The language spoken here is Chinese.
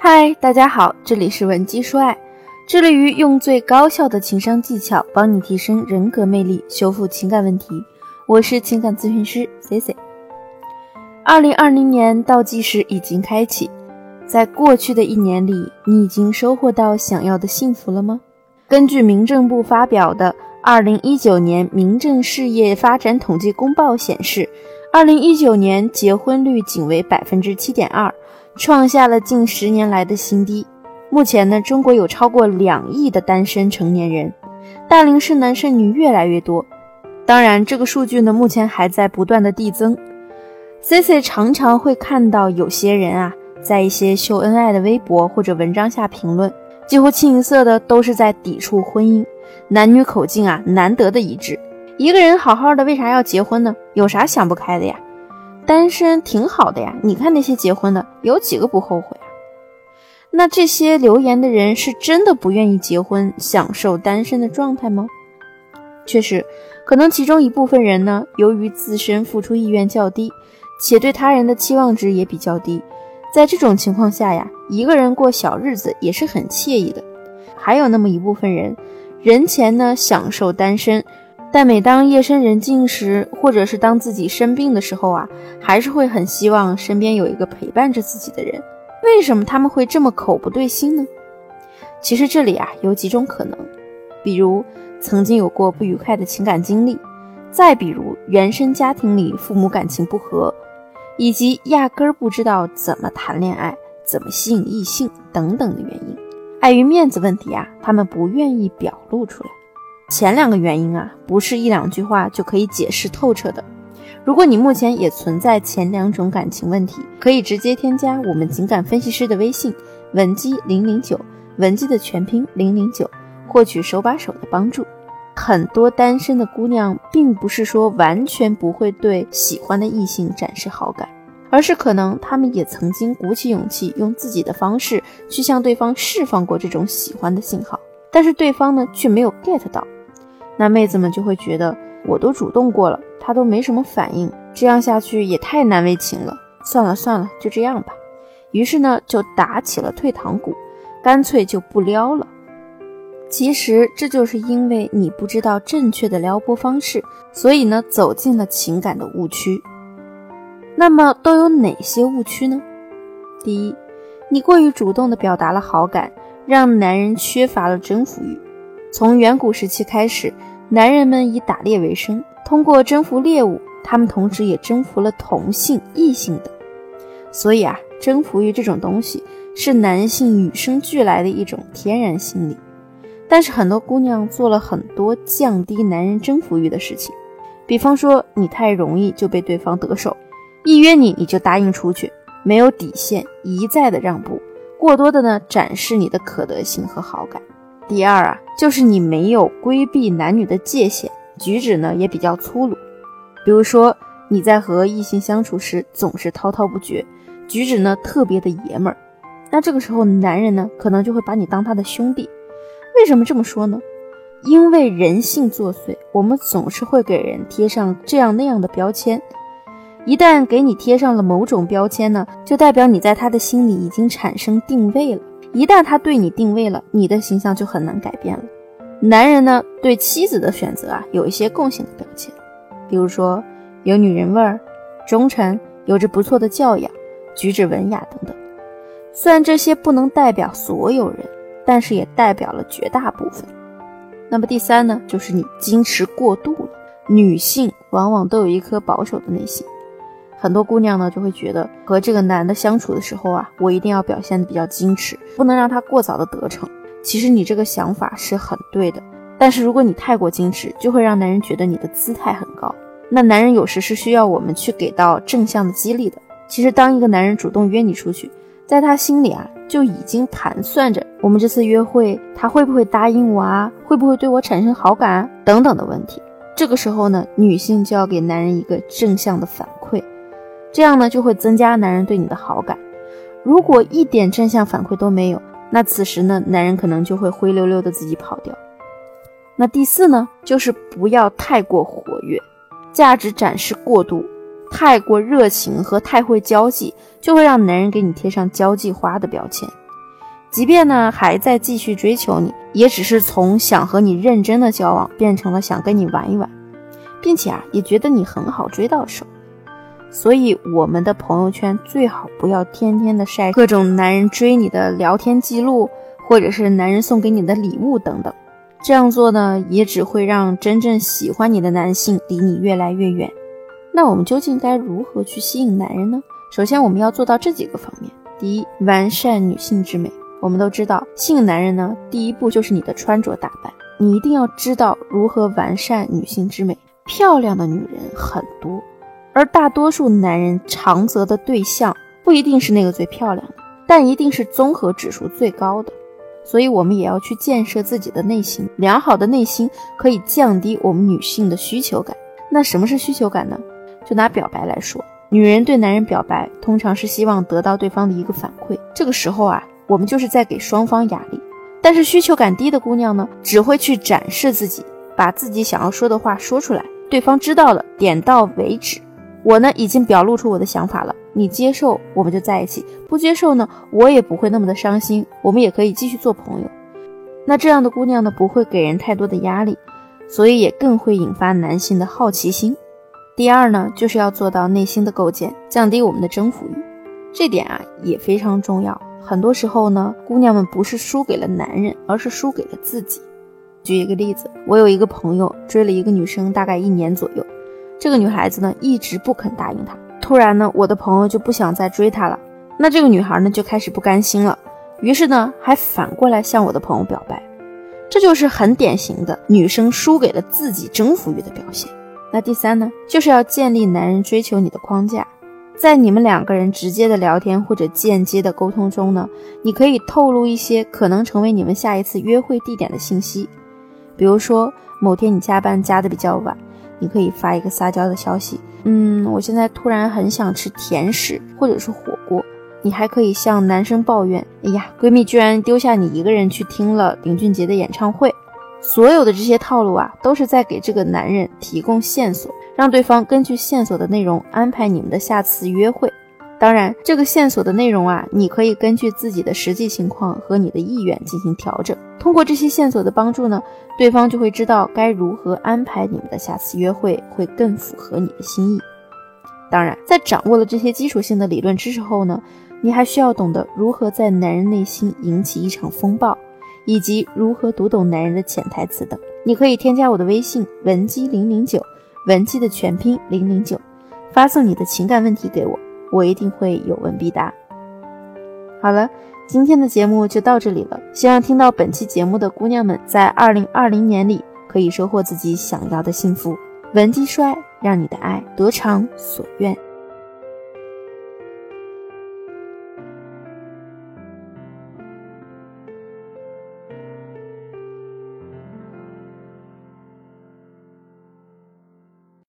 嗨，大家好，这里是文姬说爱，致力于用最高效的情商技巧帮你提升人格魅力，修复情感问题。我是情感咨询师 C C。二零二零年倒计时已经开启，在过去的一年里，你已经收获到想要的幸福了吗？根据民政部发表的《二零一九年民政事业发展统计公报》显示，二零一九年结婚率仅为百分之七点二。创下了近十年来的新低。目前呢，中国有超过两亿的单身成年人，大龄剩男剩女越来越多。当然，这个数据呢，目前还在不断的递增。C C 常常会看到有些人啊，在一些秀恩爱的微博或者文章下评论，几乎清一色的都是在抵触婚姻，男女口径啊难得的一致。一个人好好的，为啥要结婚呢？有啥想不开的呀？单身挺好的呀，你看那些结婚的，有几个不后悔啊？那这些留言的人是真的不愿意结婚，享受单身的状态吗？确实，可能其中一部分人呢，由于自身付出意愿较低，且对他人的期望值也比较低，在这种情况下呀，一个人过小日子也是很惬意的。还有那么一部分人，人前呢享受单身。但每当夜深人静时，或者是当自己生病的时候啊，还是会很希望身边有一个陪伴着自己的人。为什么他们会这么口不对心呢？其实这里啊有几种可能，比如曾经有过不愉快的情感经历，再比如原生家庭里父母感情不和，以及压根儿不知道怎么谈恋爱、怎么吸引异性等等的原因。碍于面子问题啊，他们不愿意表露出来。前两个原因啊，不是一两句话就可以解释透彻的。如果你目前也存在前两种感情问题，可以直接添加我们情感分析师的微信文姬零零九，文姬的全拼零零九，获取手把手的帮助。很多单身的姑娘，并不是说完全不会对喜欢的异性展示好感，而是可能她们也曾经鼓起勇气，用自己的方式去向对方释放过这种喜欢的信号，但是对方呢，却没有 get 到。那妹子们就会觉得我都主动过了，他都没什么反应，这样下去也太难为情了。算了算了，就这样吧。于是呢，就打起了退堂鼓，干脆就不撩了。其实这就是因为你不知道正确的撩拨方式，所以呢，走进了情感的误区。那么都有哪些误区呢？第一，你过于主动的表达了好感，让男人缺乏了征服欲。从远古时期开始。男人们以打猎为生，通过征服猎物，他们同时也征服了同性、异性的。所以啊，征服欲这种东西是男性与生俱来的一种天然心理。但是很多姑娘做了很多降低男人征服欲的事情，比方说你太容易就被对方得手，一约你你就答应出去，没有底线，一再的让步，过多的呢展示你的可得性和好感。第二啊，就是你没有规避男女的界限，举止呢也比较粗鲁。比如说你在和异性相处时总是滔滔不绝，举止呢特别的爷们儿，那这个时候男人呢可能就会把你当他的兄弟。为什么这么说呢？因为人性作祟，我们总是会给人贴上这样那样的标签。一旦给你贴上了某种标签呢，就代表你在他的心里已经产生定位了。一旦他对你定位了，你的形象就很难改变了。男人呢，对妻子的选择啊，有一些共性的标签，比如说有女人味儿、忠诚、有着不错的教养、举止文雅等等。虽然这些不能代表所有人，但是也代表了绝大部分。那么第三呢，就是你矜持过度了。女性往往都有一颗保守的内心。很多姑娘呢就会觉得和这个男的相处的时候啊，我一定要表现的比较矜持，不能让他过早的得逞。其实你这个想法是很对的，但是如果你太过矜持，就会让男人觉得你的姿态很高。那男人有时是需要我们去给到正向的激励的。其实当一个男人主动约你出去，在他心里啊就已经盘算着我们这次约会他会不会答应我啊，会不会对我产生好感啊等等的问题。这个时候呢，女性就要给男人一个正向的反。这样呢，就会增加男人对你的好感。如果一点正向反馈都没有，那此时呢，男人可能就会灰溜溜的自己跑掉。那第四呢，就是不要太过活跃，价值展示过度，太过热情和太会交际，就会让男人给你贴上交际花的标签。即便呢还在继续追求你，也只是从想和你认真的交往变成了想跟你玩一玩，并且啊也觉得你很好追到手。所以我们的朋友圈最好不要天天的晒各种男人追你的聊天记录，或者是男人送给你的礼物等等。这样做呢，也只会让真正喜欢你的男性离你越来越远。那我们究竟该如何去吸引男人呢？首先，我们要做到这几个方面。第一，完善女性之美。我们都知道，吸引男人呢，第一步就是你的穿着打扮。你一定要知道如何完善女性之美。漂亮的女人很多，而大多数男人长择的对象不一定是那个最漂亮的，但一定是综合指数最高的。所以，我们也要去建设自己的内心。良好的内心可以降低我们女性的需求感。那什么是需求感呢？就拿表白来说，女人对男人表白，通常是希望得到对方的一个反馈。这个时候啊，我们就是在给双方压力。但是需求感低的姑娘呢，只会去展示自己，把自己想要说的话说出来，对方知道了，点到为止。我呢，已经表露出我的想法了。你接受我们就在一起，不接受呢，我也不会那么的伤心，我们也可以继续做朋友。那这样的姑娘呢，不会给人太多的压力，所以也更会引发男性的好奇心。第二呢，就是要做到内心的构建，降低我们的征服欲，这点啊也非常重要。很多时候呢，姑娘们不是输给了男人，而是输给了自己。举一个例子，我有一个朋友追了一个女生，大概一年左右，这个女孩子呢一直不肯答应他。突然呢，我的朋友就不想再追她了。那这个女孩呢，就开始不甘心了，于是呢，还反过来向我的朋友表白。这就是很典型的女生输给了自己征服欲的表现。那第三呢，就是要建立男人追求你的框架。在你们两个人直接的聊天或者间接的沟通中呢，你可以透露一些可能成为你们下一次约会地点的信息，比如说某天你加班加的比较晚。你可以发一个撒娇的消息，嗯，我现在突然很想吃甜食或者是火锅。你还可以向男生抱怨，哎呀，闺蜜居然丢下你一个人去听了林俊杰的演唱会。所有的这些套路啊，都是在给这个男人提供线索，让对方根据线索的内容安排你们的下次约会。当然，这个线索的内容啊，你可以根据自己的实际情况和你的意愿进行调整。通过这些线索的帮助呢，对方就会知道该如何安排你们的下次约会，会更符合你的心意。当然，在掌握了这些基础性的理论知识后呢，你还需要懂得如何在男人内心引起一场风暴，以及如何读懂男人的潜台词等。你可以添加我的微信文姬零零九，文姬的全拼零零九，发送你的情感问题给我。我一定会有问必答。好了，今天的节目就到这里了。希望听到本期节目的姑娘们，在二零二零年里可以收获自己想要的幸福。文姬说爱，让你的爱得偿所愿。